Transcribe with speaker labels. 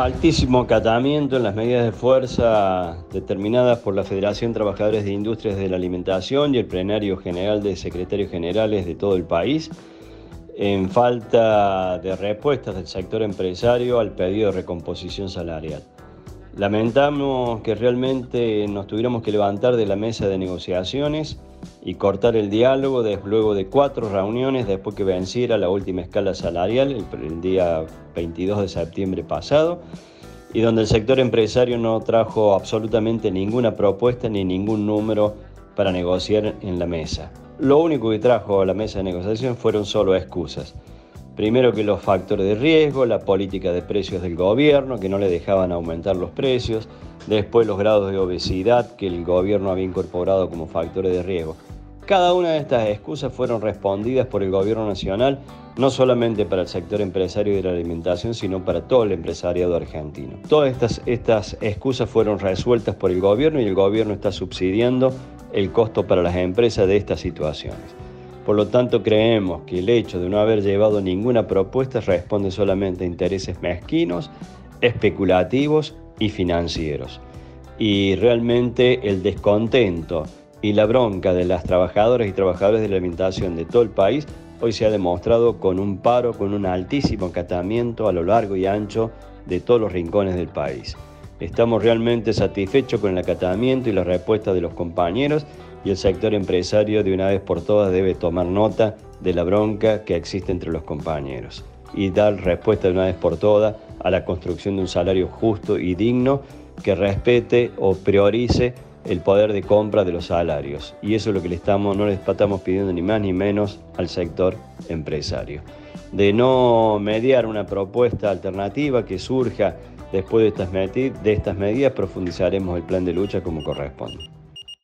Speaker 1: Altísimo acatamiento en las medidas de fuerza determinadas por la Federación Trabajadores de Industrias de la Alimentación y el plenario general de secretarios generales de todo el país, en falta de respuestas del sector empresario al pedido de recomposición salarial. Lamentamos que realmente nos tuviéramos que levantar de la mesa de negociaciones y cortar el diálogo luego de cuatro reuniones después que venciera la última escala salarial el, día 22 de septiembre pasado y donde el sector empresario no trajo absolutamente ninguna propuesta ni ningún número para negociar en la mesa. Lo único que trajo a la mesa de negociación fueron solo excusas. Primero que los factores de riesgo, la política de precios del gobierno, que no le dejaban aumentar los precios, después los grados de obesidad que el gobierno había incorporado como factores de riesgo. Cada una de estas excusas fueron respondidas por el gobierno nacional, no solamente para el sector empresario de la alimentación, sino para todo el empresariado argentino. Todas estas, excusas fueron resueltas por el gobierno y el gobierno está subsidiando el costo para las empresas de estas situaciones. Por lo tanto, creemos que el hecho de no haber llevado ninguna propuesta responde solamente a intereses mezquinos, especulativos y financieros. Y realmente el descontento y la bronca de las trabajadoras y trabajadores de la alimentación de todo el país hoy se ha demostrado con un paro, con un altísimo acatamiento a lo largo y ancho de todos los rincones del país. Estamos realmente satisfechos con el acatamiento y la respuesta de los compañeros y el sector empresario de una vez por todas debe tomar nota de la bronca que existe entre los compañeros y dar respuesta de una vez por todas a la construcción de un salario justo y digno que respete o priorice el poder de compra de los salarios. Y eso es lo que le estamos, no le estamos pidiendo ni más ni menos al sector empresario. De no mediar una propuesta alternativa que surja después de estas, medidas, profundizaremos el plan de lucha como corresponde.